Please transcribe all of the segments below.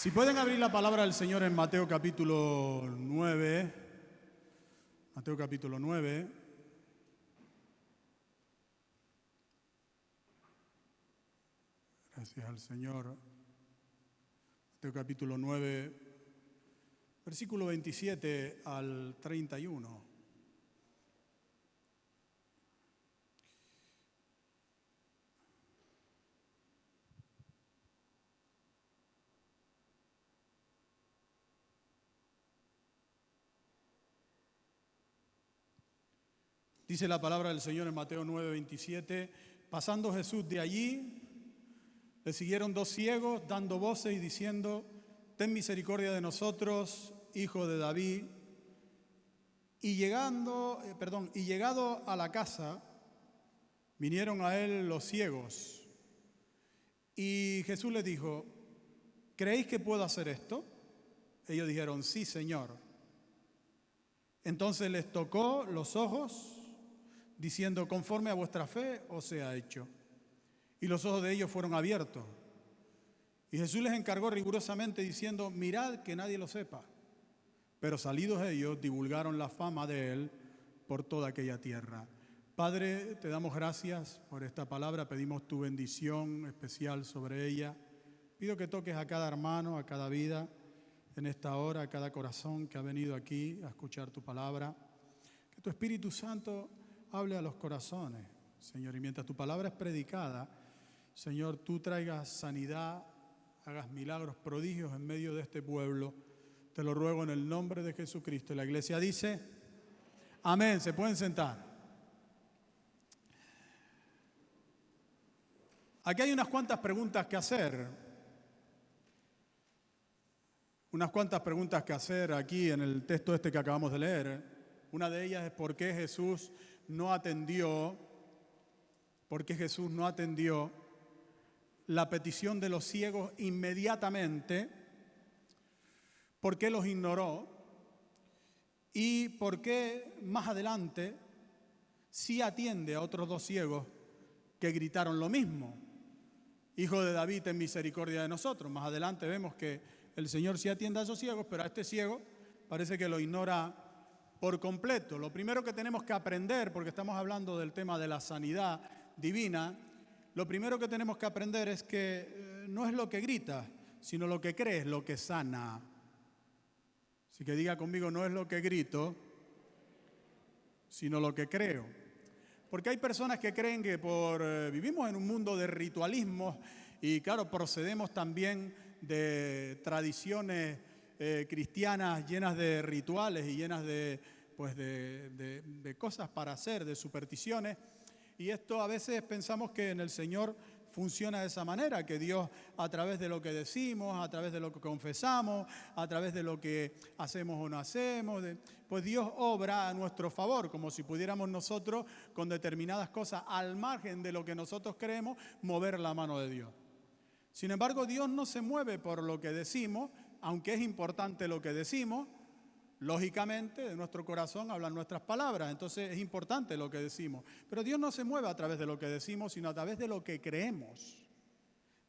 Si pueden abrir la palabra del Señor en Mateo capítulo 9, Mateo capítulo 9. Gracias al Señor. Mateo capítulo 9, versículo 27 al 31. Dice la palabra del Señor en Mateo 9, 27. Pasando Jesús de allí, le siguieron dos ciegos dando voces y diciendo, ten misericordia de nosotros, hijo de David. Y llegando, eh, perdón, y llegado a la casa, vinieron a él los ciegos. Y Jesús les dijo, ¿creéis que puedo hacer esto? Ellos dijeron, sí, Señor. Entonces les tocó los ojos diciendo, conforme a vuestra fe os sea hecho. Y los ojos de ellos fueron abiertos. Y Jesús les encargó rigurosamente diciendo, mirad que nadie lo sepa. Pero salidos ellos, divulgaron la fama de él por toda aquella tierra. Padre, te damos gracias por esta palabra, pedimos tu bendición especial sobre ella. Pido que toques a cada hermano, a cada vida en esta hora, a cada corazón que ha venido aquí a escuchar tu palabra. Que tu Espíritu Santo hable a los corazones, Señor. Y mientras tu palabra es predicada, Señor, tú traigas sanidad, hagas milagros, prodigios en medio de este pueblo. Te lo ruego en el nombre de Jesucristo. La iglesia dice, amén, se pueden sentar. Aquí hay unas cuantas preguntas que hacer. Unas cuantas preguntas que hacer aquí en el texto este que acabamos de leer. Una de ellas es por qué Jesús no atendió, porque Jesús no atendió la petición de los ciegos inmediatamente, por qué los ignoró y por qué más adelante sí atiende a otros dos ciegos que gritaron lo mismo. Hijo de David, en misericordia de nosotros. Más adelante vemos que el Señor sí atiende a esos ciegos, pero a este ciego parece que lo ignora por completo. Lo primero que tenemos que aprender, porque estamos hablando del tema de la sanidad divina, lo primero que tenemos que aprender es que eh, no es lo que grita, sino lo que cree es lo que sana. Así que diga conmigo, no es lo que grito, sino lo que creo. Porque hay personas que creen que por eh, vivimos en un mundo de ritualismo y claro, procedemos también de tradiciones eh, cristianas llenas de rituales y llenas de, pues de, cosas para hacer, de supersticiones. Y esto a veces pensamos que en el Señor funciona de esa manera, que Dios a través de lo que decimos, a través de lo que confesamos, a través de lo que hacemos o no hacemos, pues Dios obra a nuestro favor, como si pudiéramos nosotros con determinadas cosas al margen de lo que nosotros creemos, mover la mano de Dios. Sin embargo, Dios no se mueve por lo que decimos, aunque es importante lo que decimos, lógicamente de nuestro corazón hablan nuestras palabras, entonces es importante lo que decimos. Pero Dios no se mueve a través de lo que decimos, sino a través de lo que creemos,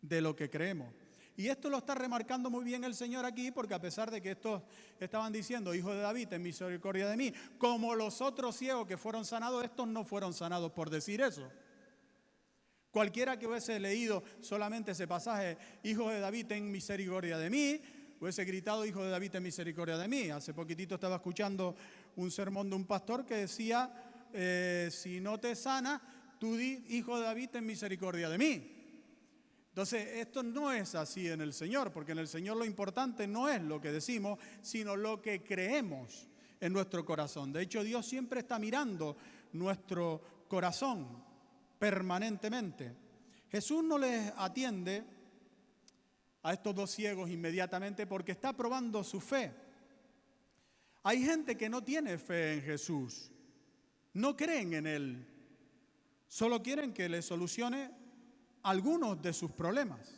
de lo que creemos. Y esto lo está remarcando muy bien el Señor aquí, porque a pesar de que estos estaban diciendo, hijo de David, ten misericordia de mí, como los otros ciegos que fueron sanados, estos no fueron sanados por decir eso. Cualquiera que hubiese leído solamente ese pasaje, hijo de David, ten misericordia de mí, hubiese gritado, hijo de David, ten misericordia de mí. Hace poquitito estaba escuchando un sermón de un pastor que decía, eh, si no te sana, tú di, hijo de David, ten misericordia de mí. Entonces, esto no es así en el Señor, porque en el Señor lo importante no es lo que decimos, sino lo que creemos en nuestro corazón. De hecho, Dios siempre está mirando nuestro corazón permanentemente. Jesús no les atiende a estos dos ciegos inmediatamente porque está probando su fe. Hay gente que no tiene fe en Jesús, no creen en Él, solo quieren que le solucione algunos de sus problemas.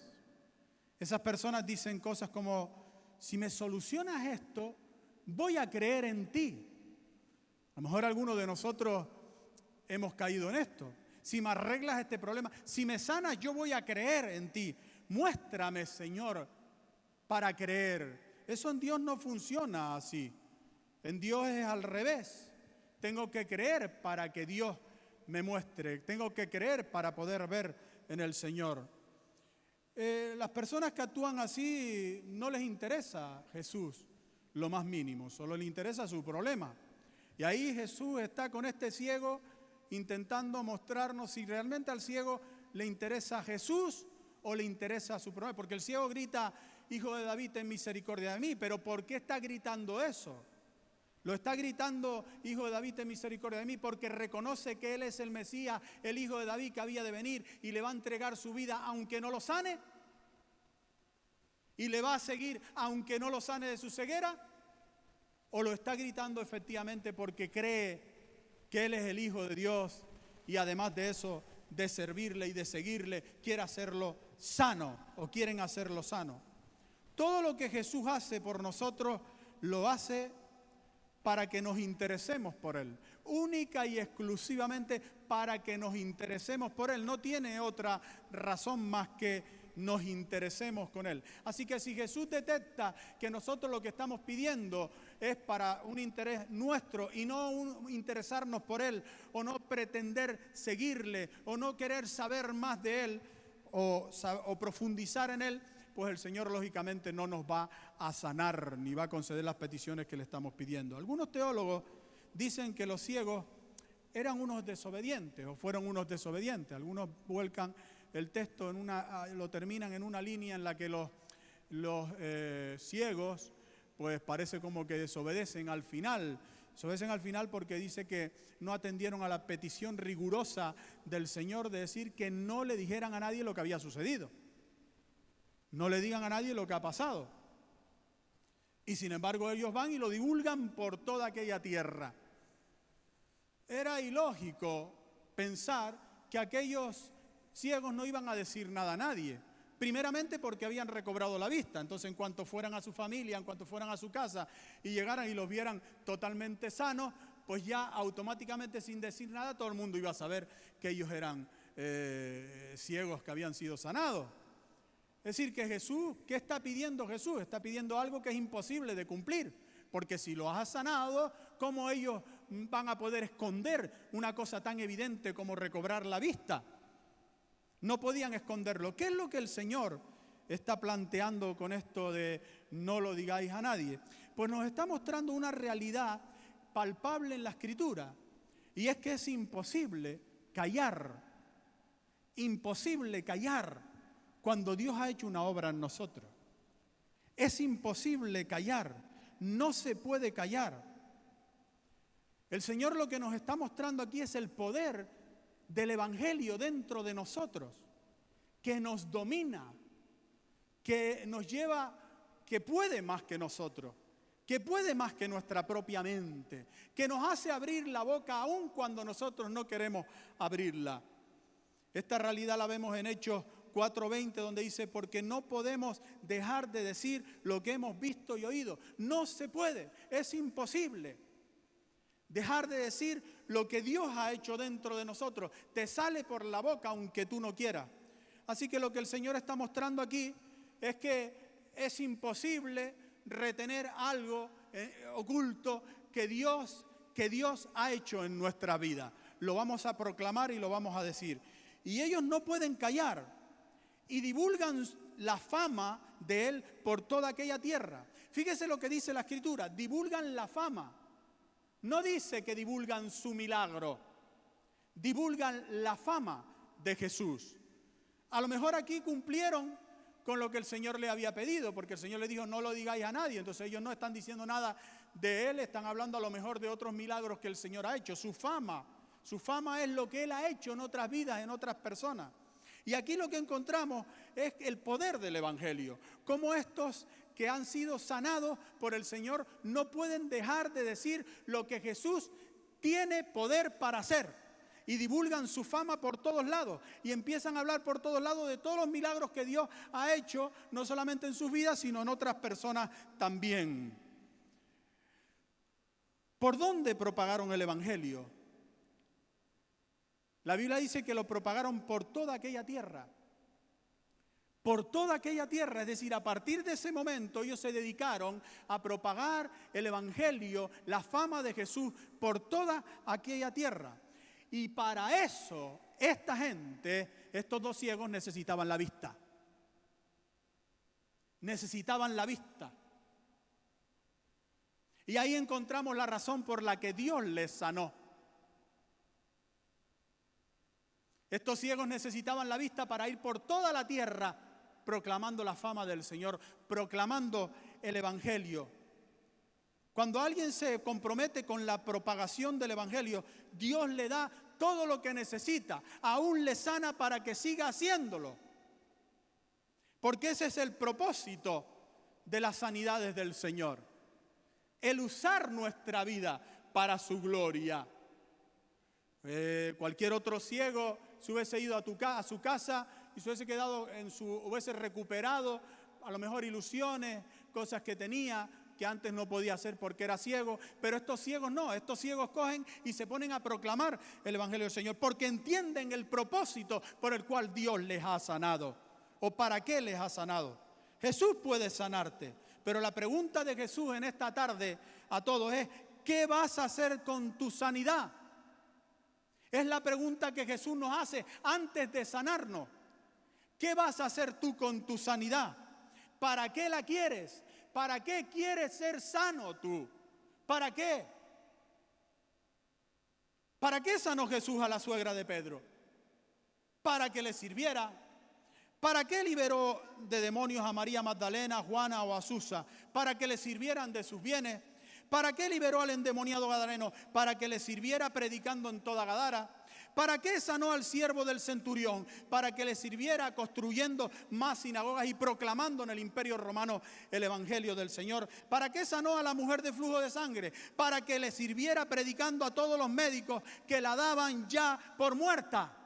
Esas personas dicen cosas como, si me solucionas esto, voy a creer en ti. A lo mejor algunos de nosotros hemos caído en esto. Si me arreglas este problema, si me sanas, yo voy a creer en ti. Muéstrame, Señor, para creer. Eso en Dios no funciona así. En Dios es al revés. Tengo que creer para que Dios me muestre. Tengo que creer para poder ver en el Señor. Eh, las personas que actúan así no les interesa Jesús lo más mínimo, solo le interesa su problema. Y ahí Jesús está con este ciego intentando mostrarnos si realmente al ciego le interesa Jesús o le interesa su problema. Porque el ciego grita, Hijo de David, ten misericordia de mí. Pero ¿por qué está gritando eso? Lo está gritando, Hijo de David, ten misericordia de mí, porque reconoce que Él es el Mesías, el Hijo de David que había de venir y le va a entregar su vida aunque no lo sane. Y le va a seguir aunque no lo sane de su ceguera. O lo está gritando efectivamente porque cree que Él es el Hijo de Dios y además de eso, de servirle y de seguirle, quiere hacerlo sano o quieren hacerlo sano. Todo lo que Jesús hace por nosotros lo hace para que nos interesemos por Él. Única y exclusivamente para que nos interesemos por Él. No tiene otra razón más que nos interesemos con Él. Así que si Jesús detecta que nosotros lo que estamos pidiendo es para un interés nuestro y no interesarnos por Él o no pretender seguirle o no querer saber más de Él o, profundizar en Él, pues el Señor lógicamente no nos va a sanar ni va a conceder las peticiones que le estamos pidiendo. Algunos teólogos dicen que los ciegos eran unos desobedientes o fueron unos desobedientes. Algunos vuelcan el texto en una, ah, lo terminan en una línea en la que los, los eh, ciegos pues parece como que desobedecen al final. Desobedecen al final porque dice que no atendieron a la petición rigurosa del Señor de decir que no le dijeran a nadie lo que había sucedido. No le digan a nadie lo que ha pasado. Y sin embargo ellos van y lo divulgan por toda aquella tierra. Era ilógico pensar que aquellos ciegos no iban a decir nada a nadie. Primeramente porque habían recobrado la vista. Entonces en cuanto fueran a su familia, en cuanto fueran a su casa y llegaran y los vieran totalmente sanos, pues ya automáticamente sin decir nada todo el mundo iba a saber que ellos eran eh, ciegos que habían sido sanados. Es decir, que Jesús, ¿qué está pidiendo Jesús? Está pidiendo algo que es imposible de cumplir. Porque si lo has sanado, ¿cómo ellos van a poder esconder una cosa tan evidente como recobrar la vista? No podían esconderlo. ¿Qué es lo que el Señor está planteando con esto de no lo digáis a nadie? Pues nos está mostrando una realidad palpable en la escritura. Y es que es imposible callar. Imposible callar cuando Dios ha hecho una obra en nosotros. Es imposible callar, no se puede callar. El Señor lo que nos está mostrando aquí es el poder del Evangelio dentro de nosotros, que nos domina, que nos lleva, que puede más que nosotros, que puede más que nuestra propia mente, que nos hace abrir la boca aun cuando nosotros no queremos abrirla. Esta realidad la vemos en Hechos 4.20 donde dice, porque no podemos dejar de decir lo que hemos visto y oído. No se puede, es imposible. Dejar de decir lo que Dios ha hecho dentro de nosotros. Te sale por la boca aunque tú no quieras. Así que lo que el Señor está mostrando aquí es que es imposible retener algo eh, oculto que Dios, que Dios ha hecho en nuestra vida. Lo vamos a proclamar y lo vamos a decir. Y ellos no pueden callar y divulgan la fama de él por toda aquella tierra. Fíjese lo que dice la escritura, divulgan la fama. No dice que divulgan su milagro, divulgan la fama de Jesús. A lo mejor aquí cumplieron con lo que el Señor le había pedido, porque el Señor le dijo, no lo digáis a nadie. Entonces ellos no están diciendo nada de Él, están hablando a lo mejor de otros milagros que el Señor ha hecho. Su fama, su fama es lo que Él ha hecho en otras vidas, en otras personas. Y aquí lo que encontramos es el poder del Evangelio, como estos que han sido sanados por el Señor no pueden dejar de decir lo que Jesús tiene poder para hacer. Y divulgan su fama por todos lados y empiezan a hablar por todos lados de todos los milagros que Dios ha hecho, no solamente en sus vidas, sino en otras personas también. ¿Por dónde propagaron el Evangelio? La Biblia dice que lo propagaron por toda aquella tierra. Por toda aquella tierra. Es decir, a partir de ese momento ellos se dedicaron a propagar el Evangelio, la fama de Jesús por toda aquella tierra. Y para eso, esta gente, estos dos ciegos necesitaban la vista. Necesitaban la vista. Y ahí encontramos la razón por la que Dios les sanó. Estos ciegos necesitaban la vista para ir por toda la tierra proclamando la fama del Señor, proclamando el Evangelio. Cuando alguien se compromete con la propagación del Evangelio, Dios le da todo lo que necesita, aún le sana para que siga haciéndolo. Porque ese es el propósito de las sanidades del Señor. El usar nuestra vida para su gloria. Eh, cualquier otro ciego se hubiese ido a, tu, a su casa y se hubiese quedado en su, hubiese recuperado a lo mejor ilusiones, cosas que tenía, que antes no podía hacer porque era ciego, pero estos ciegos no, estos ciegos cogen y se ponen a proclamar el Evangelio del Señor porque entienden el propósito por el cual Dios les ha sanado o para qué les ha sanado. Jesús puede sanarte, pero la pregunta de Jesús en esta tarde a todos es, ¿qué vas a hacer con tu sanidad? Es la pregunta que Jesús nos hace antes de sanarnos. ¿Qué vas a hacer tú con tu sanidad? ¿Para qué la quieres? ¿Para qué quieres ser sano tú? ¿Para qué? ¿Para qué sanó Jesús a la suegra de Pedro? Para que le sirviera. ¿Para qué liberó de demonios a María Magdalena, Juana o a Susa? Para que le sirvieran de sus bienes. ¿Para qué liberó al endemoniado Gadareno? Para que le sirviera predicando en toda Gadara. ¿Para qué sanó al siervo del centurión? Para que le sirviera construyendo más sinagogas y proclamando en el imperio romano el evangelio del Señor. ¿Para qué sanó a la mujer de flujo de sangre? Para que le sirviera predicando a todos los médicos que la daban ya por muerta.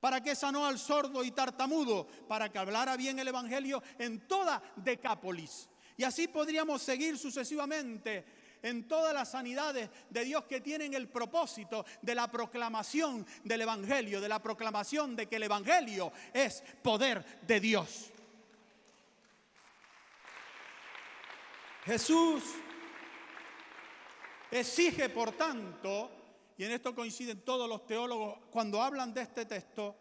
¿Para qué sanó al sordo y tartamudo? Para que hablara bien el evangelio en toda Decápolis. Y así podríamos seguir sucesivamente en todas las sanidades de Dios que tienen el propósito de la proclamación del Evangelio, de la proclamación de que el Evangelio es poder de Dios. Jesús exige, por tanto, y en esto coinciden todos los teólogos cuando hablan de este texto,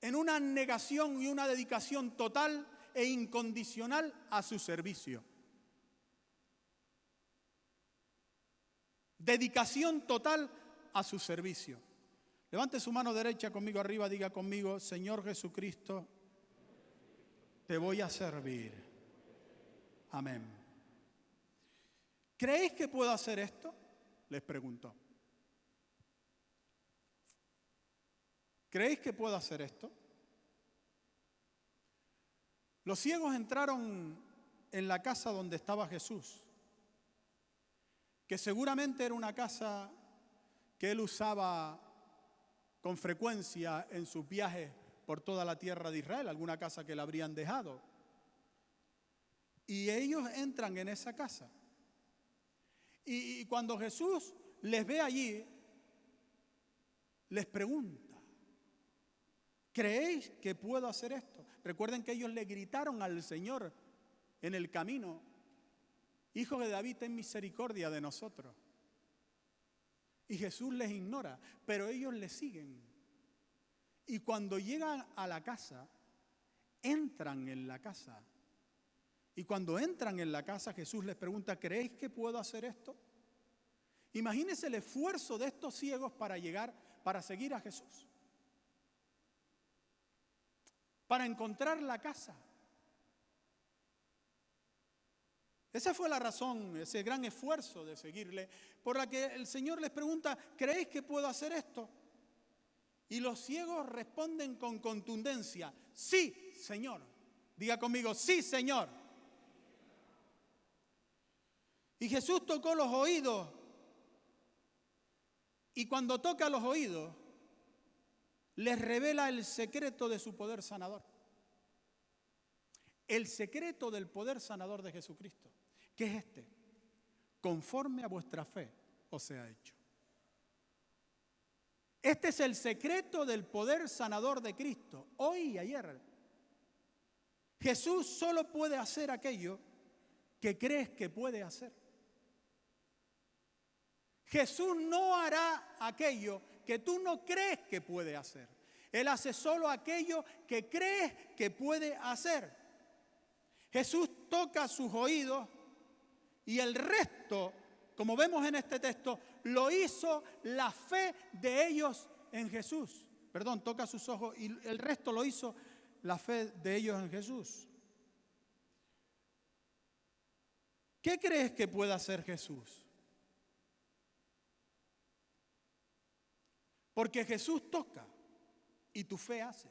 en una negación y una dedicación total e incondicional a su servicio. Dedicación total a su servicio. Levante su mano derecha conmigo arriba, diga conmigo, Señor Jesucristo, te voy a servir. Amén. ¿Creéis que puedo hacer esto? Les preguntó. ¿Creéis que puedo hacer esto? Los ciegos entraron en la casa donde estaba Jesús, que seguramente era una casa que él usaba con frecuencia en sus viajes por toda la tierra de Israel, alguna casa que le habrían dejado. Y ellos entran en esa casa. Y, cuando Jesús les ve allí, les pregunta, ¿creéis que puedo hacer esto? Recuerden que ellos le gritaron al Señor en el camino, Hijo de David, ten misericordia de nosotros. Y Jesús les ignora, pero ellos le siguen. Y cuando llegan a la casa, entran en la casa. Y cuando entran en la casa, Jesús les pregunta, ¿creéis que puedo hacer esto? Imagínense el esfuerzo de estos ciegos para llegar, para seguir a Jesús para encontrar la casa. Esa fue la razón, ese gran esfuerzo de seguirle, por la que el Señor les pregunta, ¿creéis que puedo hacer esto? Y los ciegos responden con contundencia, sí, Señor. Diga conmigo, sí, Señor. Y Jesús tocó los oídos. Y cuando toca los oídos, les revela el secreto de su poder sanador. El secreto del poder sanador de Jesucristo, que es este, conforme a vuestra fe os sea hecho. Este es el secreto del poder sanador de Cristo, hoy y ayer. Jesús solo puede hacer aquello que crees que puede hacer. Jesús no hará aquello que tú no crees que puede hacer. Él hace solo aquello que crees que puede hacer. Jesús toca sus oídos y el resto, como vemos en este texto, lo hizo la fe de ellos en Jesús. Perdón, toca sus ojos y el resto lo hizo la fe de ellos en Jesús. ¿Qué crees que puede hacer Jesús? Porque Jesús toca y tu fe hace.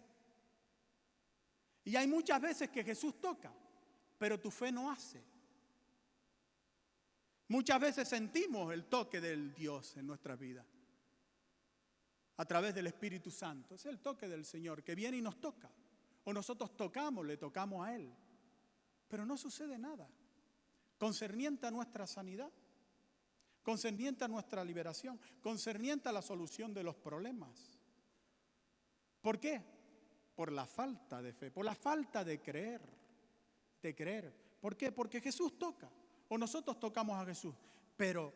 Y hay muchas veces que Jesús toca, pero tu fe no hace. Muchas veces sentimos el toque del Dios en nuestra vida. A través del Espíritu Santo. Es el toque del Señor que viene y nos toca. O nosotros tocamos, le tocamos a Él. Pero no sucede nada. Concerniente a nuestra sanidad. Concerniente a nuestra liberación. Concerniente a la solución de los problemas. ¿Por qué? Por la falta de fe, por la falta de creer, de creer. ¿Por qué? Porque Jesús toca o nosotros tocamos a Jesús, pero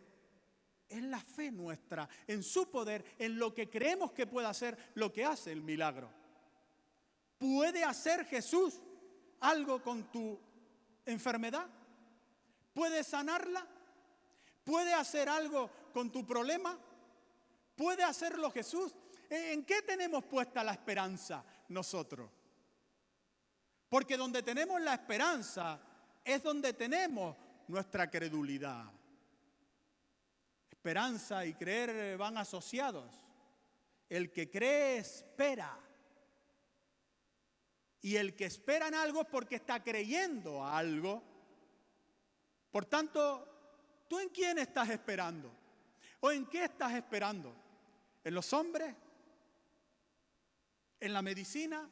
es la fe nuestra, en su poder, en lo que creemos que puede hacer, lo que hace el milagro. ¿Puede hacer Jesús algo con tu enfermedad? ¿Puede sanarla? ¿Puede hacer algo con tu problema? ¿Puede hacerlo Jesús? ¿En qué tenemos puesta la esperanza nosotros? Porque donde tenemos la esperanza es donde tenemos nuestra credulidad. Esperanza y creer van asociados. El que cree espera. Y el que espera en algo es porque está creyendo a algo. Por tanto, ¿tú en quién estás esperando? ¿O en qué estás esperando? ¿En los hombres? ¿En la medicina?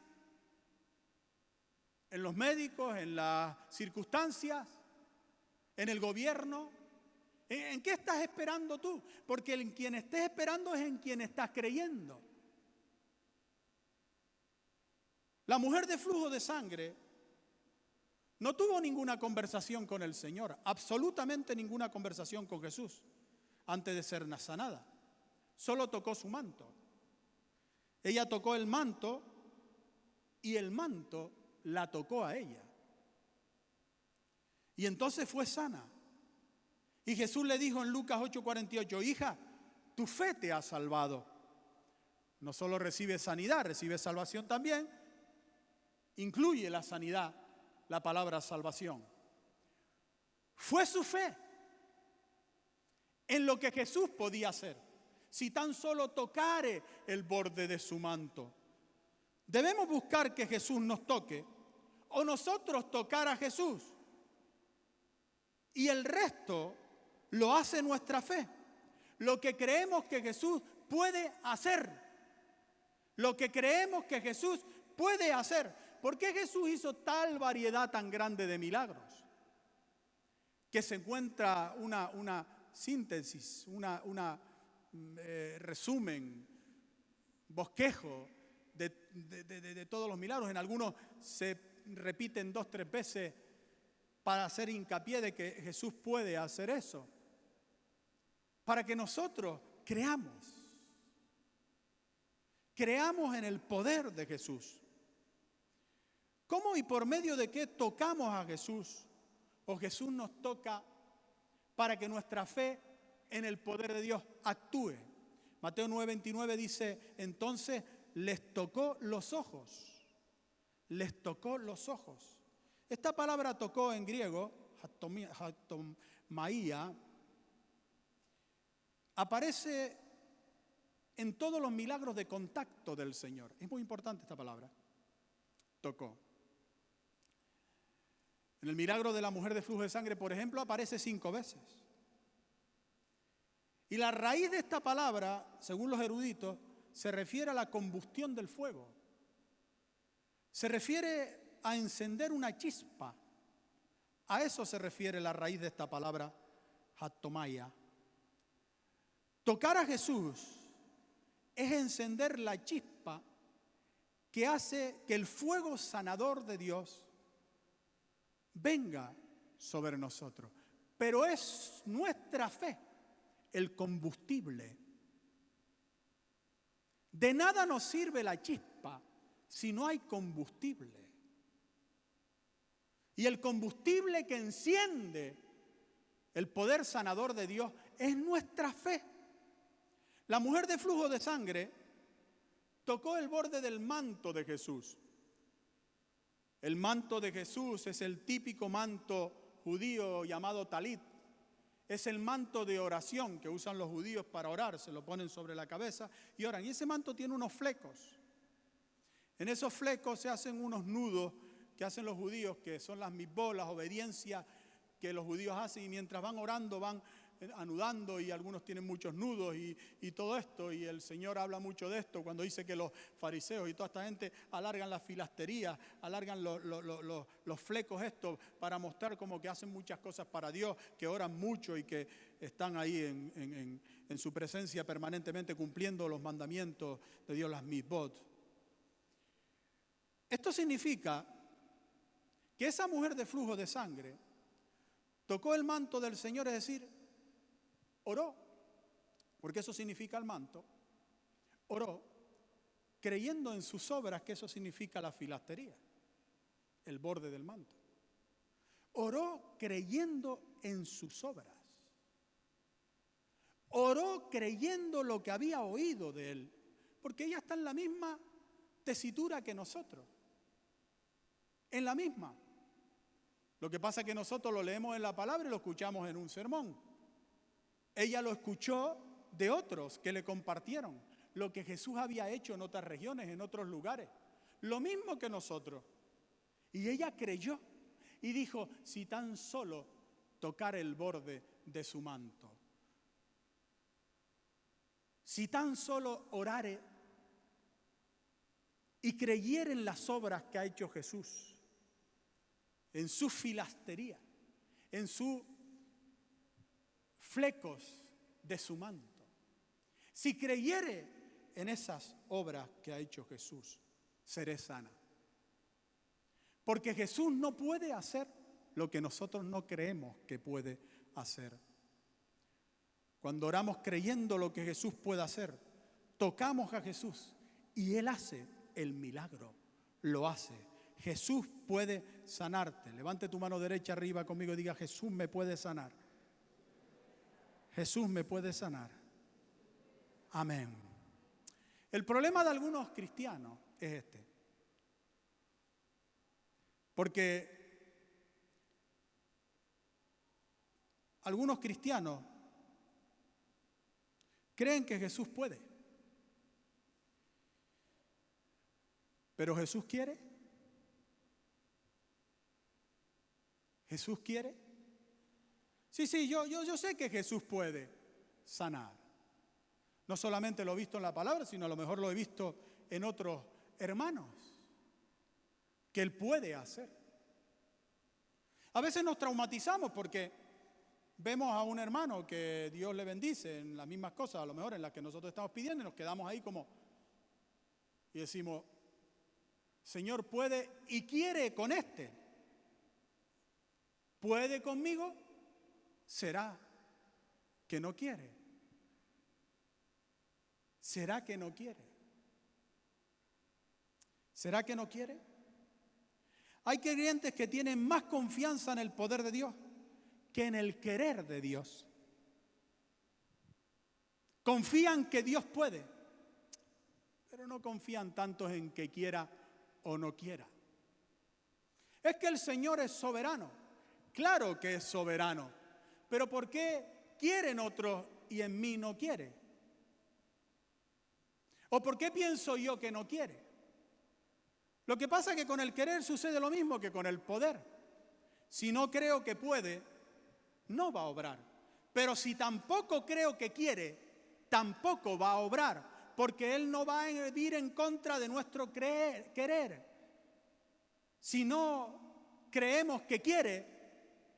¿En los médicos? ¿En las circunstancias? en el gobierno. ¿En qué estás esperando tú? Porque en quien estés esperando es en quien estás creyendo. La mujer de flujo de sangre no tuvo ninguna conversación con el Señor, absolutamente ninguna conversación con Jesús antes de ser sanada. Solo tocó su manto. Ella tocó el manto y el manto la tocó a ella. Y entonces fue sana. Y Jesús le dijo en Lucas 8:48, hija, tu fe te ha salvado. No solo recibe sanidad, recibe salvación también. Incluye la sanidad, la palabra salvación. Fue su fe en lo que Jesús podía hacer. Si tan solo tocare el borde de su manto. Debemos buscar que Jesús nos toque o nosotros tocar a Jesús. Y el resto lo hace nuestra fe. Lo que creemos que Jesús puede hacer. Lo que creemos que Jesús puede hacer. ¿Por qué Jesús hizo tal variedad tan grande de milagros? Que se encuentra una, una síntesis, una, una eh, resumen, bosquejo de, de todos los milagros. En algunos se repiten dos, tres veces para hacer hincapié de que Jesús puede hacer eso. Para que nosotros creamos. Creamos en el poder de Jesús. ¿Cómo y por medio de qué tocamos a Jesús? O Jesús nos toca para que nuestra fe en el poder de Dios actúe. Mateo 9:29 dice, entonces les tocó los ojos. Les tocó los ojos. Esta palabra tocó en griego, maía, aparece en todos los milagros de contacto del Señor. Es muy importante esta palabra. Tocó. En el milagro de la mujer de flujo de sangre, por ejemplo, aparece cinco veces. Y la raíz de esta palabra, según los eruditos, se refiere a la combustión del fuego. Se refiere a encender una chispa. A eso se refiere la raíz de esta palabra, hatomaya. Tocar a Jesús es encender la chispa que hace que el fuego sanador de Dios venga sobre nosotros. Pero es nuestra fe el combustible. De nada nos sirve la chispa si no hay combustible. Y el combustible que enciende el poder sanador de Dios es nuestra fe. La mujer de flujo de sangre tocó el borde del manto de Jesús. El manto de Jesús es el típico manto judío llamado talit. Es el manto de oración que usan los judíos para orar. Se lo ponen sobre la cabeza y oran. Y ese manto tiene unos flecos. En esos flecos se hacen unos nudos que hacen los judíos, que son las misbos, las obediencias que los judíos hacen. Y mientras van orando, van anudando y algunos tienen muchos nudos y, todo esto. Y el Señor habla mucho de esto cuando dice que los fariseos y toda esta gente alargan las filasterías, alargan los, flecos estos para mostrar como que hacen muchas cosas para Dios, que oran mucho y que están ahí en, en su presencia permanentemente cumpliendo los mandamientos de Dios, las misbot. Esto significa que esa mujer de flujo de sangre tocó el manto del Señor, es decir, oró, porque eso significa el manto, oró creyendo en sus obras que eso significa la filastería, el borde del manto. Oró creyendo en sus obras. Oró creyendo lo que había oído de él, porque ella está en la misma tesitura que nosotros, en la misma. Lo que pasa es que nosotros lo leemos en la palabra y lo escuchamos en un sermón. Ella lo escuchó de otros que le compartieron lo que Jesús había hecho en otras regiones, en otros lugares. Lo mismo que nosotros. Y ella creyó y dijo, si tan solo tocar el borde de su manto, si tan solo orare y creyere en las obras que ha hecho Jesús, en su filastería, en su flecos de su manto. Si creyere en esas obras que ha hecho Jesús, seré sana. Porque Jesús no puede hacer lo que nosotros no creemos que puede hacer. Cuando oramos creyendo lo que Jesús puede hacer, tocamos a Jesús y Él hace el milagro, lo hace. Jesús puede sanarte. Levante tu mano derecha arriba conmigo y diga, Jesús me puede sanar. Jesús me puede sanar. Amén. El problema de algunos cristianos es este. Porque algunos cristianos creen que Jesús puede. Pero Jesús quiere. Jesús quiere. Sí, sí, yo, yo, yo sé que Jesús puede sanar. No solamente lo he visto en la palabra, sino a lo mejor lo he visto en otros hermanos, que Él puede hacer. A veces nos traumatizamos porque vemos a un hermano que Dios le bendice en las mismas cosas, a lo mejor en las que nosotros estamos pidiendo, y nos quedamos ahí como, y decimos, Señor puede y quiere con este. ¿Puede conmigo? ¿Será que no quiere? ¿Será que no quiere? ¿Será que no quiere? Hay creyentes que tienen más confianza en el poder de Dios que en el querer de Dios. Confían que Dios puede, pero no confían tanto en que quiera o no quiera. Es que el Señor es soberano. Claro que es soberano. Pero ¿por qué quieren otros y en mí no quiere? ¿O por qué pienso yo que no quiere? Lo que pasa es que con el querer sucede lo mismo que con el poder. Si no creo que puede, no va a obrar. Pero si tampoco creo que quiere, tampoco va a obrar, porque Él no va a ir en contra de nuestro querer. Si no creemos que quiere,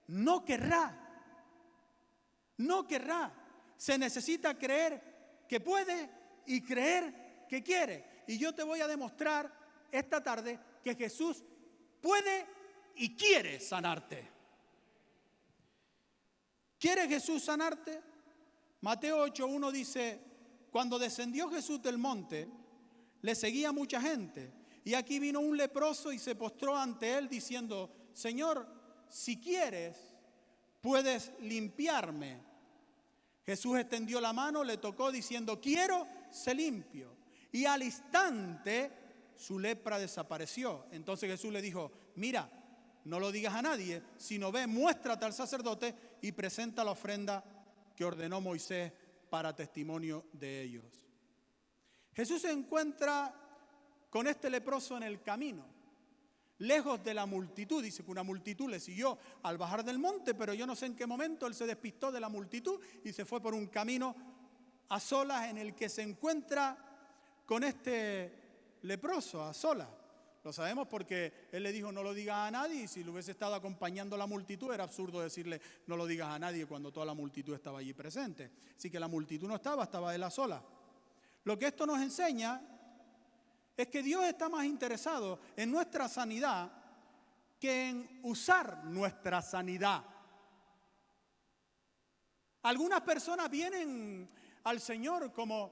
no querrá. No querrá. Se necesita creer que puede y creer que quiere. Y yo te voy a demostrar esta tarde que Jesús puede y quiere sanarte. ¿Quiere Jesús sanarte? Mateo 8.1 dice, cuando descendió Jesús del monte, le seguía mucha gente. Y aquí vino un leproso y se postró ante él diciendo, Señor, si quieres, puedes limpiarme. Jesús extendió la mano, le tocó diciendo, quiero, se limpio. Y al instante su lepra desapareció. Entonces Jesús le dijo, mira, no lo digas a nadie, sino ve, muéstrate al sacerdote y presenta la ofrenda que ordenó Moisés para testimonio de ellos. Jesús se encuentra con este leproso en el camino, lejos de la multitud. Dice que una multitud le siguió al bajar del monte, pero yo no sé en qué momento él se despistó de la multitud y se fue por un camino a solas en el que se encuentra con este leproso, a solas. Lo sabemos porque él le dijo no lo digas a nadie y si lo hubiese estado acompañando la multitud era absurdo decirle no lo digas a nadie cuando toda la multitud estaba allí presente. Así que la multitud no estaba, estaba él a sola. Lo que esto nos enseña es que Dios está más interesado en nuestra sanidad que en usar nuestra sanidad. Algunas personas vienen al Señor como,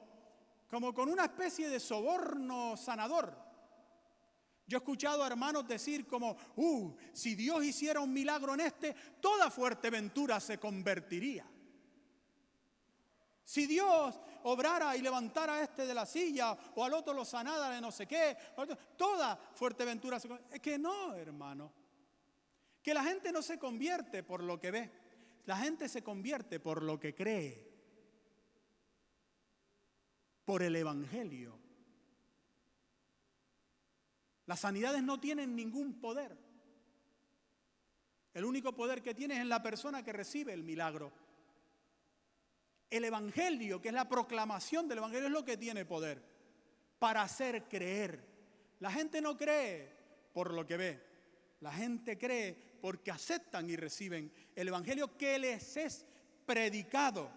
como con una especie de soborno sanador. Yo he escuchado a hermanos decir como, uh, si Dios hiciera un milagro en este, toda Fuerteventura se convertiría. Si Dios obrara y levantara a este de la silla o al otro lo sanara de no sé qué, toda Fuerteventura se. Es que no, hermano. Que la gente no se convierte por lo que ve. La gente se convierte por lo que cree. Por el Evangelio. Las sanidades no tienen ningún poder. El único poder que tiene es en la persona que recibe el milagro. El Evangelio, que es la proclamación del Evangelio, es lo que tiene poder para hacer creer. La gente no cree por lo que ve. La gente cree porque aceptan y reciben el Evangelio que les es predicado.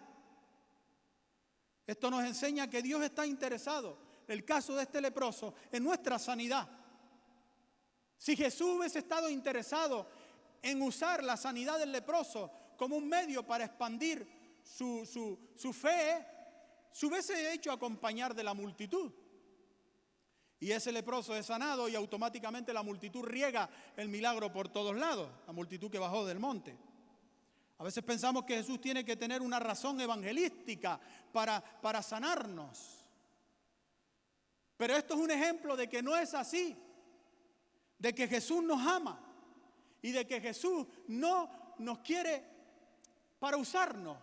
Esto nos enseña que Dios está interesado, el caso de este leproso, en nuestra sanidad. Si Jesús hubiese estado interesado en usar la sanidad del leproso como un medio para expandir su, su, fe, se hubiese hecho acompañar de la multitud. Y ese leproso es sanado y automáticamente la multitud riega el milagro por todos lados, la multitud que bajó del monte. A veces pensamos que Jesús tiene que tener una razón evangelística para, para sanarnos. Pero esto es un ejemplo de que no es así de que Jesús nos ama y de que Jesús no nos quiere para usarnos,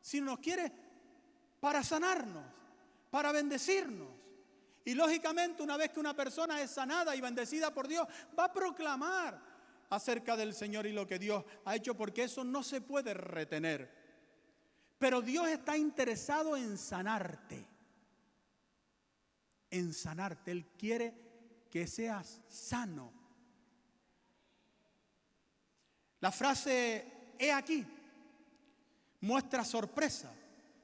sino nos quiere para sanarnos, para bendecirnos. Y lógicamente una vez que una persona es sanada y bendecida por Dios, va a proclamar acerca del Señor y lo que Dios ha hecho, porque eso no se puede retener. Pero Dios está interesado en sanarte, en sanarte. Él quiere que seas sano. La frase he aquí muestra sorpresa.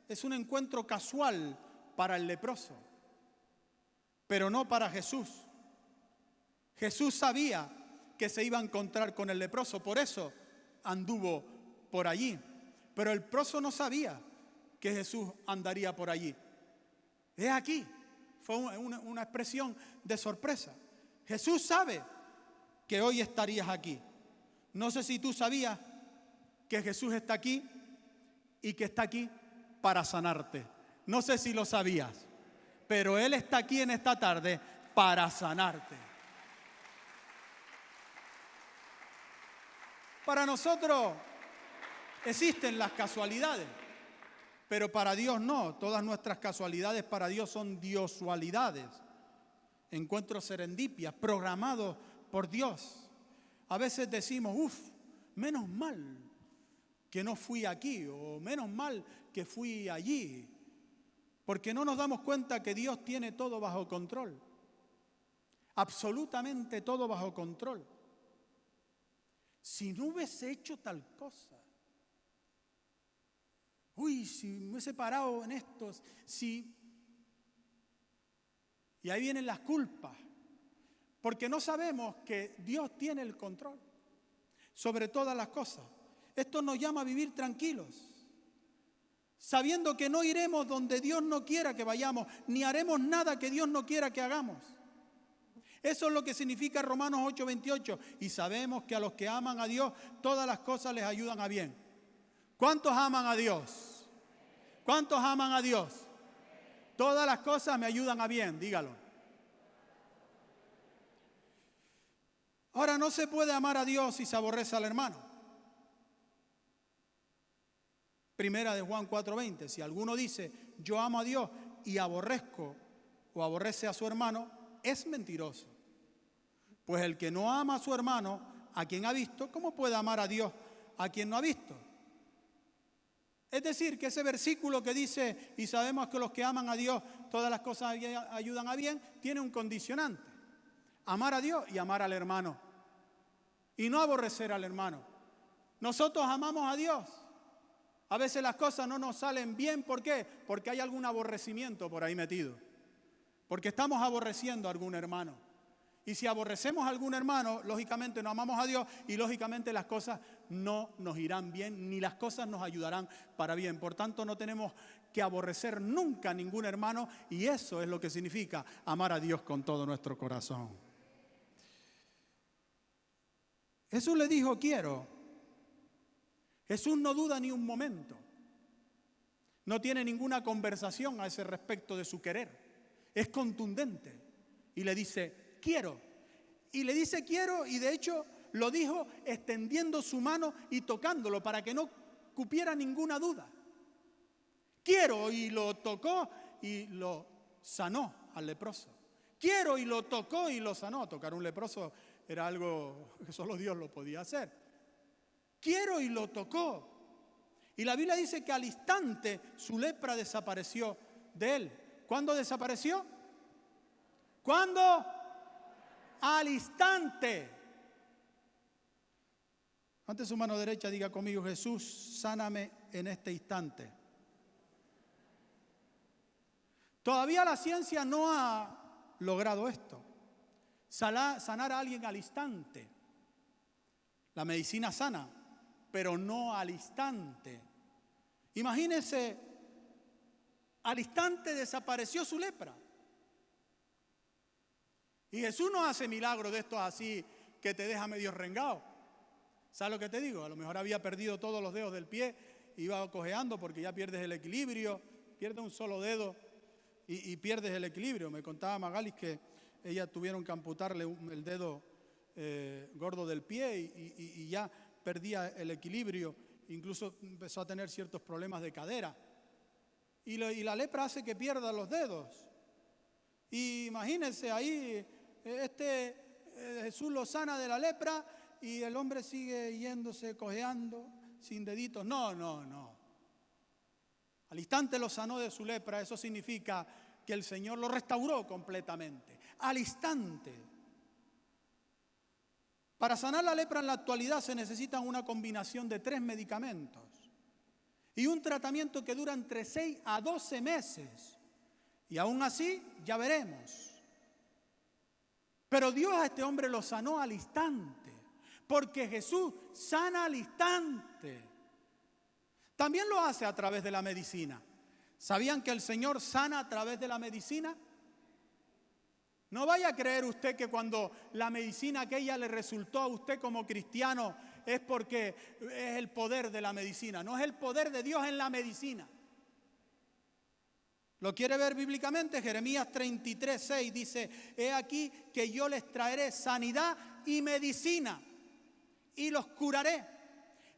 Es un encuentro casual para el leproso, pero no para Jesús. Jesús sabía que se iba a encontrar con el leproso, por eso anduvo por allí. Pero el leproso no sabía que Jesús andaría por allí. He aquí, fue una, una expresión de sorpresa. Jesús sabe que hoy estarías aquí. No sé si tú sabías que Jesús está aquí y que está aquí para sanarte. No sé si lo sabías, pero Él está aquí en esta tarde para sanarte. Para nosotros existen las casualidades, pero para Dios no. Todas nuestras casualidades para Dios son diosualidades encuentros serendipias programados por Dios. A veces decimos, uff, menos mal que no fui aquí o menos mal que fui allí, porque no nos damos cuenta que Dios tiene todo bajo control, absolutamente todo bajo control. Si no hubiese hecho tal cosa, uy, si me hubiese parado en estos, si Y ahí vienen las culpas, porque no sabemos que Dios tiene el control sobre todas las cosas. Esto nos llama a vivir tranquilos, sabiendo que no iremos donde Dios no quiera que vayamos, ni haremos nada que Dios no quiera que hagamos. Eso es lo que significa Romanos 8:28. Y sabemos que a los que aman a Dios, todas las cosas les ayudan a bien. ¿Cuántos aman a Dios? ¿Cuántos aman a Dios? Todas las cosas me ayudan a bien, dígalo. Ahora no se puede amar a Dios si se aborrece al hermano. Primera de Juan 4:20, si alguno dice, yo amo a Dios y aborrezco o aborrece a su hermano, es mentiroso. Pues el que no ama a su hermano, a quien ha visto, ¿cómo puede amar a Dios a quien no ha visto? Es decir, que ese versículo que dice, y sabemos que los que aman a Dios, todas las cosas ayudan a bien, tiene un condicionante. Amar a Dios y amar al hermano. Y no aborrecer al hermano. Nosotros amamos a Dios. A veces las cosas no nos salen bien. ¿Por qué? Porque hay algún aborrecimiento por ahí metido. Porque estamos aborreciendo a algún hermano. Y si aborrecemos a algún hermano, lógicamente no amamos a Dios y lógicamente las cosas no nos irán bien, ni las cosas nos ayudarán para bien. Por tanto, no tenemos que aborrecer nunca a ningún hermano y eso es lo que significa amar a Dios con todo nuestro corazón. Jesús le dijo, quiero. Jesús no duda ni un momento. No tiene ninguna conversación a ese respecto de su querer. Es contundente. Y le dice, quiero. Y le dice quiero y de hecho lo dijo extendiendo su mano y tocándolo para que no cupiera ninguna duda. Quiero y lo tocó y lo sanó al leproso. Quiero y lo tocó y lo sanó. Tocar un leproso era algo que solo Dios lo podía hacer. Quiero y lo tocó. Y la Biblia dice que al instante su lepra desapareció de él. ¿Cuándo desapareció? ¿Cuándo? al instante. Ante su mano derecha diga conmigo, Jesús, sáname en este instante. Todavía la ciencia no ha logrado esto. Sanar a alguien al instante. La medicina sana, pero no al instante. Imagínense, al instante desapareció su lepra. Y Jesús no hace milagros de estos así que te deja medio rengado. ¿Sabes lo que te digo? A lo mejor había perdido todos los dedos del pie, iba cojeando porque ya pierdes el equilibrio, pierdes un solo dedo y, pierdes el equilibrio. Me contaba Magalis que ella tuvieron que amputarle el dedo eh, gordo del pie y, ya perdía el equilibrio, incluso empezó a tener ciertos problemas de cadera. Y, la lepra hace que pierda los dedos. Y imagínense ahí este eh, Jesús lo sana de la lepra y el hombre sigue yéndose, cojeando, sin deditos. No, no, no. Al instante lo sanó de su lepra, eso significa que el Señor lo restauró completamente. Al instante. Para sanar la lepra en la actualidad se necesitan una combinación de tres medicamentos y un tratamiento que dura entre 6 a 12 meses. Y aún así, ya veremos. Pero Dios a este hombre lo sanó al instante, porque Jesús sana al instante. También lo hace a través de la medicina. ¿Sabían que el Señor sana a través de la medicina? No vaya a creer usted que cuando la medicina aquella le resultó a usted como cristiano es porque es el poder de la medicina. No es el poder de Dios en la medicina. ¿Lo quiere ver bíblicamente? Jeremías 33, 6 dice, he aquí que yo les traeré sanidad y medicina y los curaré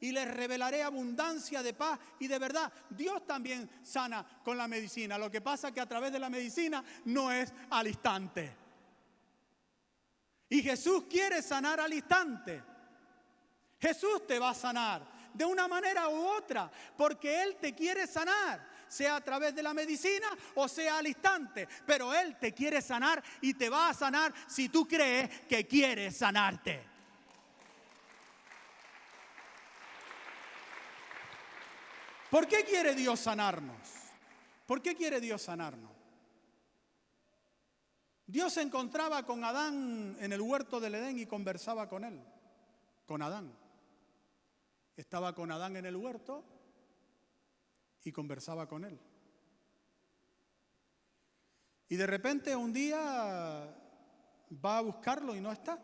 y les revelaré abundancia de paz y de verdad. Dios también sana con la medicina. Lo que pasa que a través de la medicina no es al instante. Y Jesús quiere sanar al instante. Jesús te va a sanar de una manera u otra porque Él te quiere sanar sea a través de la medicina o sea al instante. Pero Él te quiere sanar y te va a sanar si tú crees que quiere sanarte. ¿Por qué quiere Dios sanarnos? ¿Por qué quiere Dios sanarnos? Dios se encontraba con Adán en el huerto del Edén y conversaba con él, con Adán. Estaba con Adán en el huerto y conversaba con él. Y de repente un día va a buscarlo y no está.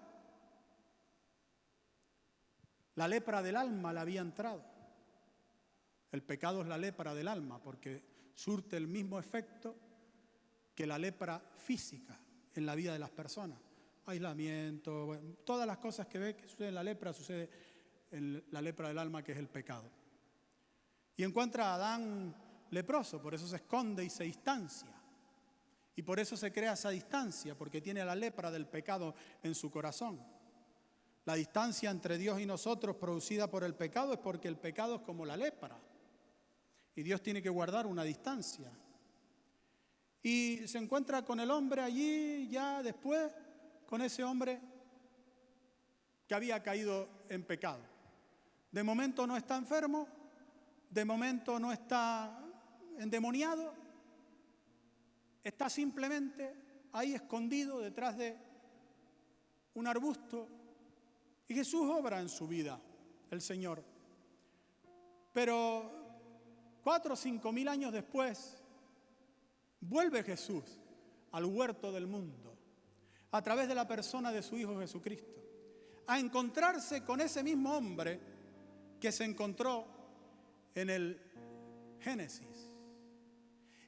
La lepra del alma le había entrado. El pecado es la lepra del alma porque surte el mismo efecto que la lepra física en la vida de las personas. Aislamiento, todas las cosas que ve que sucede en la lepra, sucede en la lepra del alma que es el pecado. Y encuentra a Adán leproso, por eso se esconde y se distancia. Y por eso se crea esa distancia, porque tiene la lepra del pecado en su corazón. La distancia entre Dios y nosotros producida por el pecado es porque el pecado es como la lepra. Y Dios tiene que guardar una distancia. Y se encuentra con el hombre allí, ya después, con ese hombre que había caído en pecado. De momento no está enfermo, de momento no está endemoniado, está simplemente ahí escondido detrás de un arbusto. Y Jesús obra en su vida, el Señor. Pero cuatro o cinco mil años después, vuelve Jesús al huerto del mundo, a través de la persona de su Hijo Jesucristo, a encontrarse con ese mismo hombre que se encontró en el Génesis.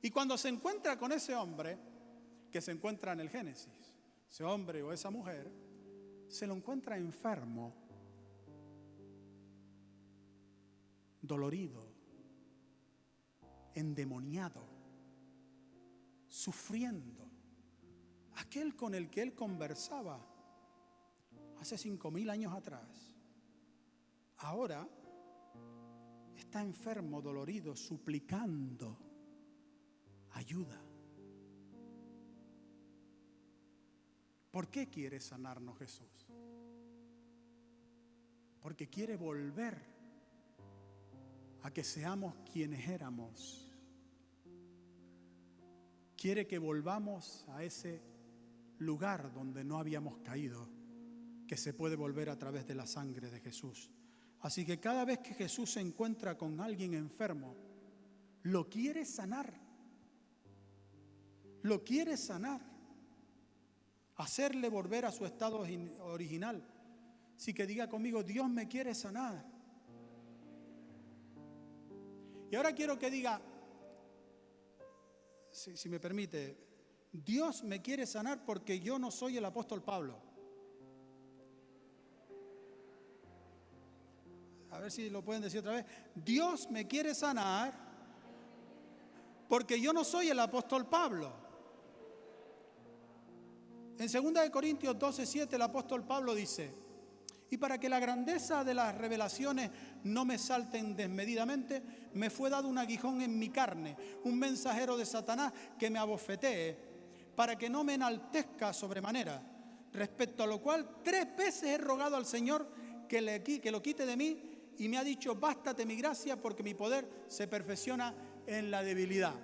Y cuando se encuentra con ese hombre, que se encuentra en el Génesis, ese hombre o esa mujer, se lo encuentra enfermo, dolorido, endemoniado, sufriendo. Aquel con el que él conversaba hace cinco mil años atrás, ahora está enfermo, dolorido, suplicando ayuda. ¿Por qué quiere sanarnos Jesús? Porque quiere volver a que seamos quienes éramos. Quiere que volvamos a ese lugar donde no habíamos caído, que se puede volver a través de la sangre de Jesús. Así que cada vez que Jesús se encuentra con alguien enfermo, lo quiere sanar lo quiere sanar, hacerle volver a su estado original. Así que diga conmigo, Dios me quiere sanar. Y ahora quiero que diga, si, me permite, Dios me quiere sanar porque yo no soy el apóstol Pablo. A ver si lo pueden decir otra vez. Dios me quiere sanar porque yo no soy el apóstol Pablo. En 2 Corintios 12, 7 el apóstol Pablo dice, y para que la grandeza de las revelaciones no me salten desmedidamente, me fue dado un aguijón en mi carne, un mensajero de Satanás que me abofetee, para que no me enaltezca sobremanera. Respecto a lo cual, tres veces he rogado al Señor que, le, que lo quite de mí y me ha dicho, bástate mi gracia porque mi poder se perfecciona en la debilidad.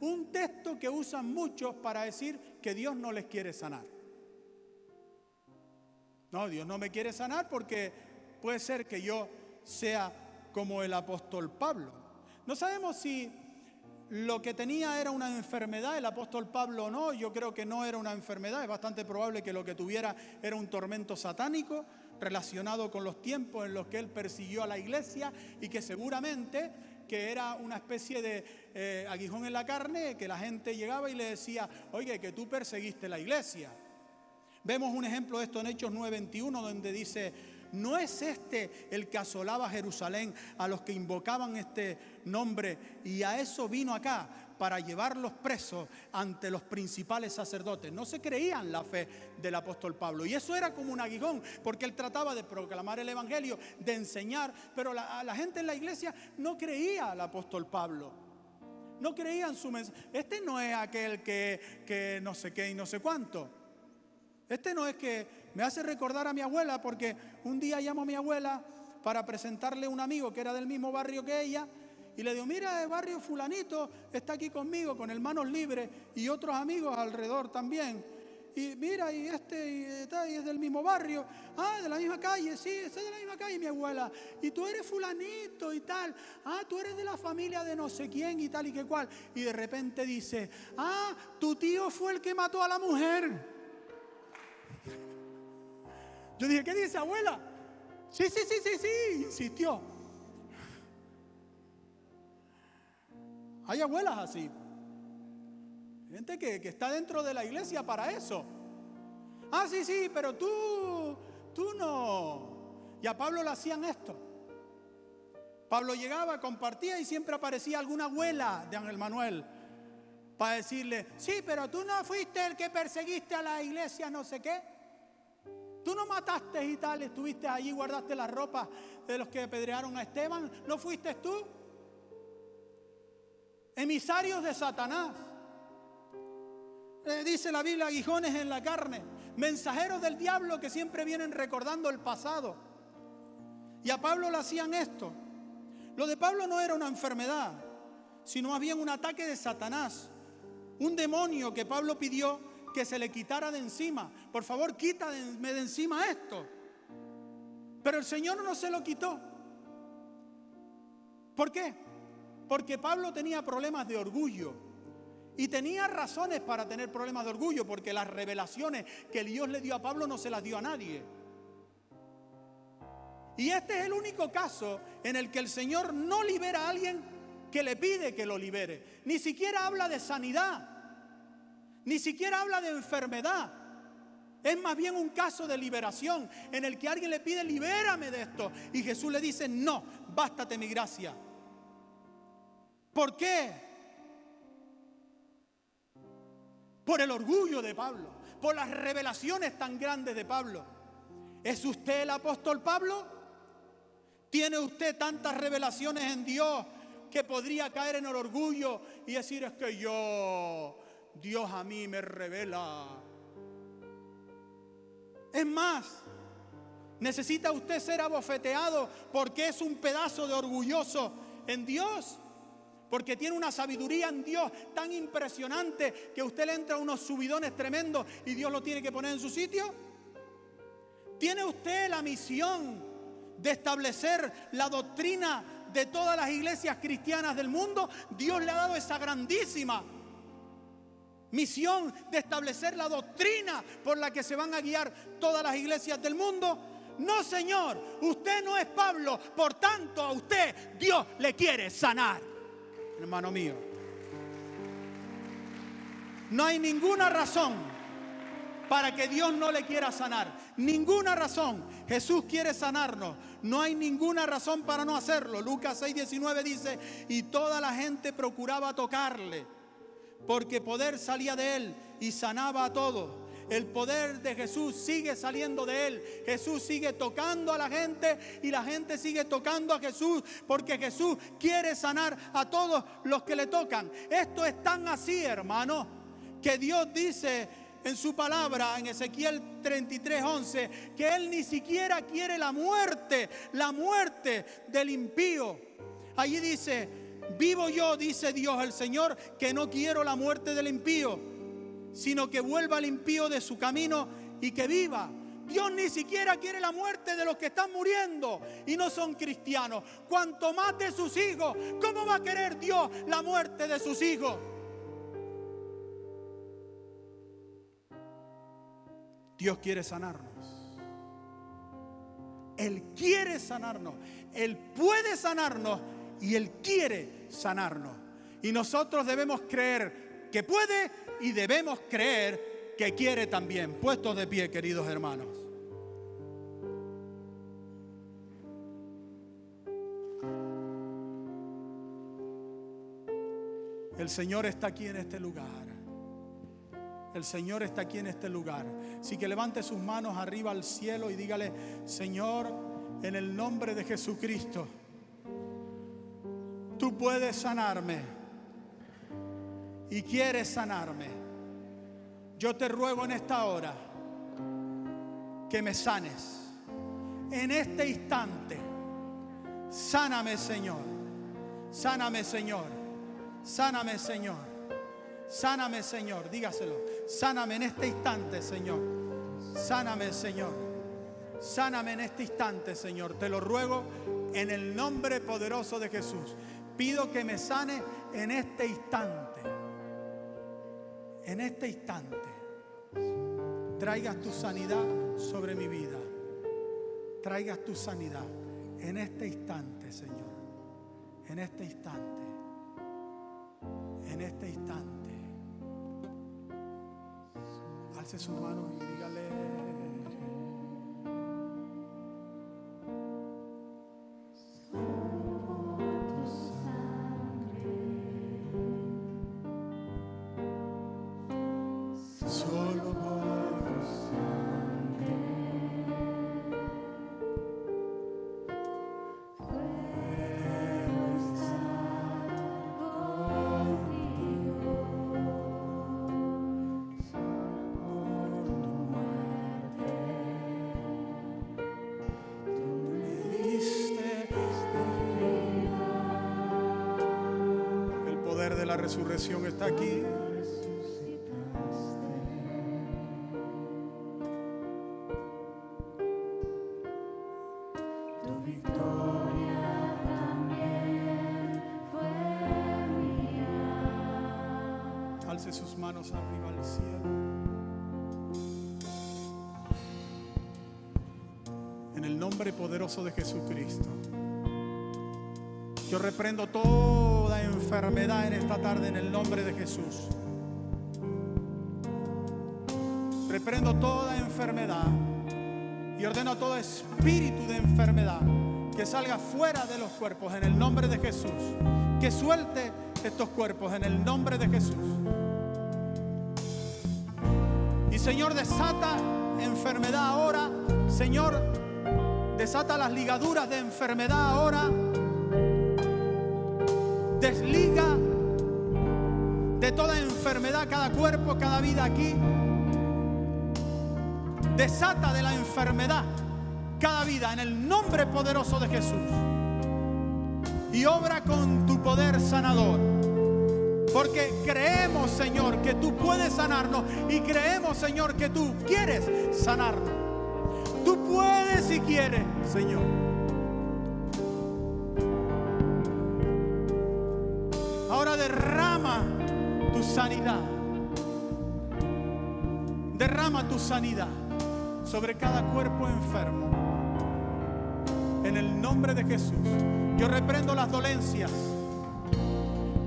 Un texto que usan muchos para decir que Dios no les quiere sanar. No, Dios no me quiere sanar porque puede ser que yo sea como el apóstol Pablo. No sabemos si lo que tenía era una enfermedad el apóstol Pablo o no. Yo creo que no era una enfermedad. Es bastante probable que lo que tuviera era un tormento satánico relacionado con los tiempos en los que él persiguió a la iglesia y que seguramente que era una especie de eh, aguijón en la carne, que la gente llegaba y le decía, oye, que tú perseguiste la iglesia. Vemos un ejemplo de esto en Hechos 9:21 donde dice, ¿no es este el que asolaba Jerusalén a los que invocaban este nombre? Y a eso vino acá, para llevarlos presos ante los principales sacerdotes. No se creían la fe del apóstol Pablo. Y eso era como un aguijón, porque él trataba de proclamar el Evangelio, de enseñar, pero la, la gente en la iglesia no creía al apóstol Pablo. No creían su mensaje. Este no es aquel que, que no sé qué y no sé cuánto. Este no es que me hace recordar a mi abuela porque un día llamo a mi abuela para presentarle un amigo que era del mismo barrio que ella y le digo, mira, el barrio fulanito está aquí conmigo con hermanos libres y otros amigos alrededor también. y mira, y este y, y es del mismo barrio. Ah, de la misma calle, sí, es de la misma calle, mi abuela. Y tú eres fulanito y tal. Ah, tú eres de la familia de no sé quién y tal y que cual. Y de repente dice, ah, tu tío fue el que mató a la mujer. Yo dije, ¿qué dice abuela? Sí, sí, sí, sí, sí, insistió. Hay abuelas así. Gente que, que está dentro de la iglesia para eso. Ah, sí, sí, pero tú, tú no. Y a Pablo le hacían esto. Pablo llegaba, compartía y siempre aparecía alguna abuela de Ángel Manuel para decirle, sí, pero tú no fuiste el que perseguiste a la iglesia, no sé qué. Tú no mataste y tal, estuviste allí, guardaste la ropa de los que apedrearon a Esteban. ¿No fuiste tú? Emisarios de Satanás. Eh, dice la Biblia, aguijones en la carne. Mensajeros del diablo que siempre vienen recordando el pasado. Y a Pablo le hacían esto. Lo de Pablo no era una enfermedad, sino más bien un ataque de Satanás. Un demonio que Pablo pidió que se le quitara de encima. Por favor, quítame de encima esto. Pero el Señor no se lo quitó. ¿Por qué? Porque Pablo tenía problemas de orgullo. Y tenía razones para tener problemas de orgullo, porque las revelaciones que Dios le dio a Pablo no se las dio a nadie. Y este es el único caso en el que el Señor no libera a alguien que le pide que lo libere. Ni siquiera habla de sanidad. Ni siquiera habla de enfermedad. Es más bien un caso de liberación en el que alguien le pide, libérame de esto. Y Jesús le dice, no, bástate mi gracia. ¿Por qué? Por el orgullo de Pablo, por las revelaciones tan grandes de Pablo. ¿Es usted el apóstol Pablo? ¿Tiene usted tantas revelaciones en Dios que podría caer en el orgullo y decir es que yo, Dios a mí me revela? Es más, necesita usted ser abofeteado porque es un pedazo de orgulloso en Dios porque tiene una sabiduría en Dios tan impresionante que usted le entra unos subidones tremendos y Dios lo tiene que poner en su sitio. ¿Tiene usted la misión de establecer la doctrina de todas las iglesias cristianas del mundo? Dios le ha dado esa grandísima misión de establecer la doctrina por la que se van a guiar todas las iglesias del mundo. No, Señor, usted no es Pablo, por tanto a usted Dios le quiere sanar hermano mío. No hay ninguna razón para que Dios no le quiera sanar. Ninguna razón. Jesús quiere sanarnos. No hay ninguna razón para no hacerlo. Lucas 6:19 dice, y toda la gente procuraba tocarle, porque poder salía de él y sanaba a todos. El poder de Jesús sigue saliendo de él. Jesús sigue tocando a la gente y la gente sigue tocando a Jesús porque Jesús quiere sanar a todos los que le tocan. Esto es tan así, hermano, que Dios dice en su palabra en Ezequiel 33:11 que él ni siquiera quiere la muerte, la muerte del impío. Allí dice, vivo yo, dice Dios el Señor, que no quiero la muerte del impío sino que vuelva al impío de su camino y que viva. Dios ni siquiera quiere la muerte de los que están muriendo y no son cristianos. Cuanto más de sus hijos, ¿cómo va a querer Dios la muerte de sus hijos? Dios quiere sanarnos. Él quiere sanarnos. Él puede sanarnos y Él quiere sanarnos. Y nosotros debemos creer que puede y debemos creer que quiere también. Puestos de pie, queridos hermanos. El Señor está aquí en este lugar. El Señor está aquí en este lugar. Así que levante sus manos arriba al cielo y dígale, Señor, en el nombre de Jesucristo, tú puedes sanarme y quieres sanarme, yo te ruego en esta hora que me sanes. En este instante, sáname Señor, sáname Señor, sáname Señor, Sáname, Señor, dígaselo. Sáname en este instante, Señor. Sáname, Señor. Sáname en este instante, Señor. Te lo ruego en el nombre poderoso de Jesús. Pido que me sane en este instante. En este instante. Traigas tu sanidad sobre mi vida. Traigas tu sanidad en este instante, Señor. En este instante. En este instante. Alce sus manos y dígale. Resurrección está aquí. Alce sus manos arriba al cielo. En el nombre poderoso de Jesucristo. Yo reprendo toda enfermedad en esta tarde en el nombre de Jesús. Reprendo toda enfermedad y ordeno todo espíritu de enfermedad que salga fuera de los cuerpos en el nombre de Jesús. Que suelte estos cuerpos en el nombre de Jesús. Y Señor, desata enfermedad ahora. Señor, desata las ligaduras de enfermedad ahora. Desliga de toda enfermedad cada cuerpo, cada vida aquí desata de la enfermedad cada vida en el nombre poderoso de Jesús. Y obra con tu poder sanador. Porque creemos, Señor, que tú puedes sanarnos y creemos, Señor, que tú quieres sanarnos. Tú puedes y quieres, Señor. Sanidad. Derrama tu sanidad sobre cada cuerpo enfermo. En el nombre de Jesús, yo reprendo las dolencias.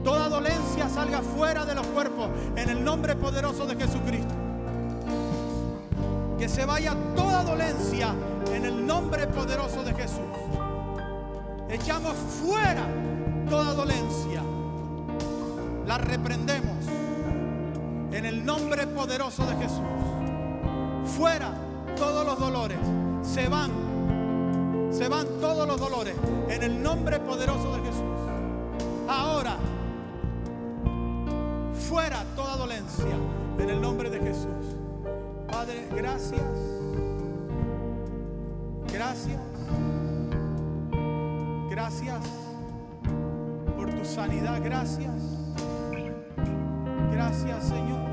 Toda dolencia salga fuera de los cuerpos en el nombre poderoso de Jesucristo. Que se vaya toda dolencia en el nombre poderoso de Jesús. Echamos fuera toda dolencia. La reprendemos en el nombre poderoso de Jesús. Fuera todos los dolores. Se van. Se van todos los dolores en el nombre poderoso de Jesús. Ahora, fuera toda dolencia en el nombre de Jesús. Padre, gracias. Gracias. Gracias por tu sanidad. Gracias. Gracias, Señor.